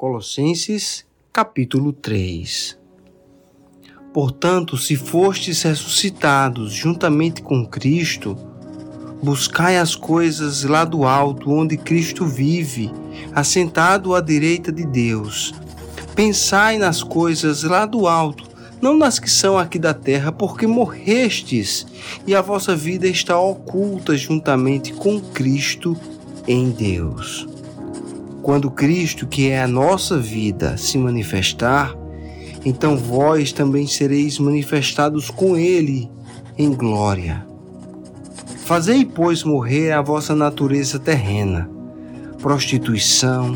Colossenses capítulo 3 Portanto, se fostes ressuscitados juntamente com Cristo, buscai as coisas lá do alto, onde Cristo vive, assentado à direita de Deus. Pensai nas coisas lá do alto, não nas que são aqui da terra, porque morrestes, e a vossa vida está oculta juntamente com Cristo em Deus. Quando Cristo, que é a nossa vida, se manifestar, então vós também sereis manifestados com Ele em glória. Fazei, pois, morrer a vossa natureza terrena, prostituição,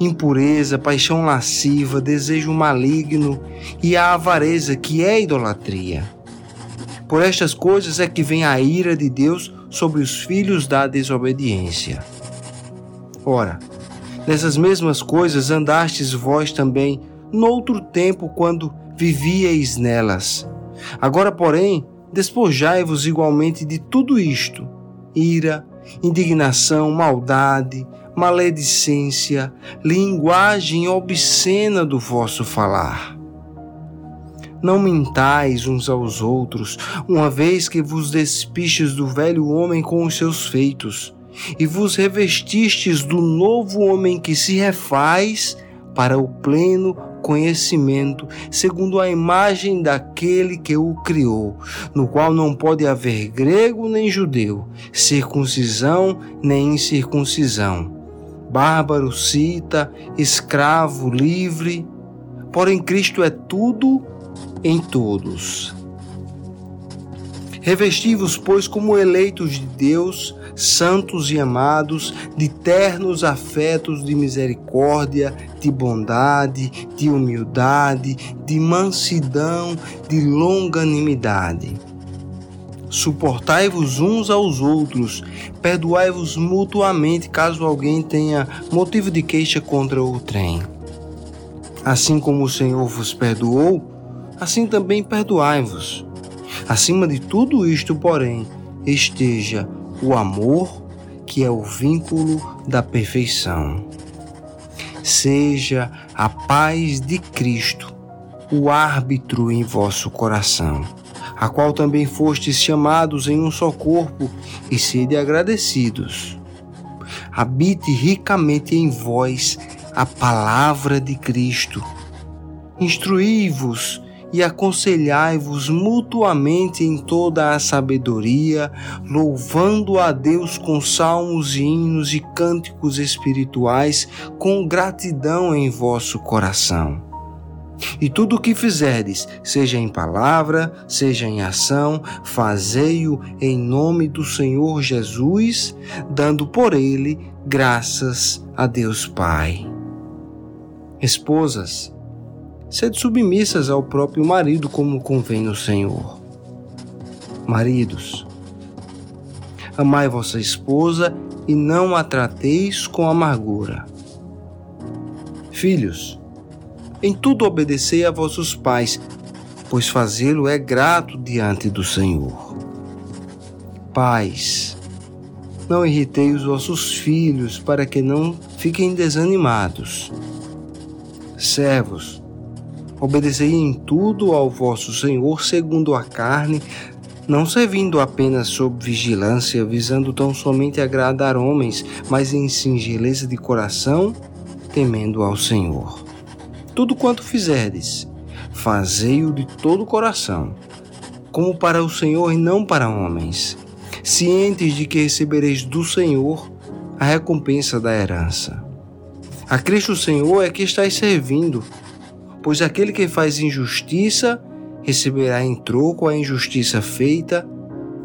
impureza, paixão lasciva, desejo maligno e a avareza, que é idolatria. Por estas coisas é que vem a ira de Deus sobre os filhos da desobediência. Ora, Nessas mesmas coisas andastes vós também noutro tempo quando vivíeis nelas. Agora, porém, despojai-vos igualmente de tudo isto: ira, indignação, maldade, maledicência, linguagem obscena do vosso falar. Não mintais uns aos outros, uma vez que vos despistes do velho homem com os seus feitos e vos revestistes do novo homem que se refaz para o pleno conhecimento, segundo a imagem daquele que o criou, no qual não pode haver grego nem judeu, circuncisão nem incircuncisão, bárbaro, cita, escravo, livre, porém Cristo é tudo em todos. Revesti-vos, pois, como eleitos de Deus, santos e amados, de ternos afetos de misericórdia, de bondade, de humildade, de mansidão, de longanimidade. Suportai-vos uns aos outros, perdoai-vos mutuamente caso alguém tenha motivo de queixa contra o trem. Assim como o Senhor vos perdoou, assim também perdoai-vos. Acima de tudo isto, porém, esteja o amor, que é o vínculo da perfeição. Seja a paz de Cristo o árbitro em vosso coração, a qual também fostes chamados em um só corpo, e sede agradecidos. Habite ricamente em vós a palavra de Cristo. Instruí-vos e aconselhai-vos mutuamente em toda a sabedoria, louvando a Deus com salmos, hinos e cânticos espirituais, com gratidão em vosso coração. E tudo o que fizerdes, seja em palavra, seja em ação, fazei-o em nome do Senhor Jesus, dando por ele graças a Deus Pai. Esposas, sede submissas ao próprio marido, como convém no Senhor. Maridos, amai vossa esposa e não a trateis com amargura. Filhos, em tudo obedecei a vossos pais, pois fazê-lo é grato diante do Senhor. Pais, não irritei os vossos filhos para que não fiquem desanimados. Servos, Obedecei em tudo ao vosso Senhor segundo a carne, não servindo apenas sob vigilância, visando tão somente agradar homens, mas em singeleza de coração, temendo ao Senhor. Tudo quanto fizerdes, fazei-o de todo o coração, como para o Senhor e não para homens, cientes de que recebereis do Senhor a recompensa da herança. A Cristo Senhor é que estáis servindo, pois aquele que faz injustiça receberá em troco a injustiça feita,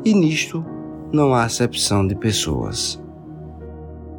e nisto não há acepção de pessoas.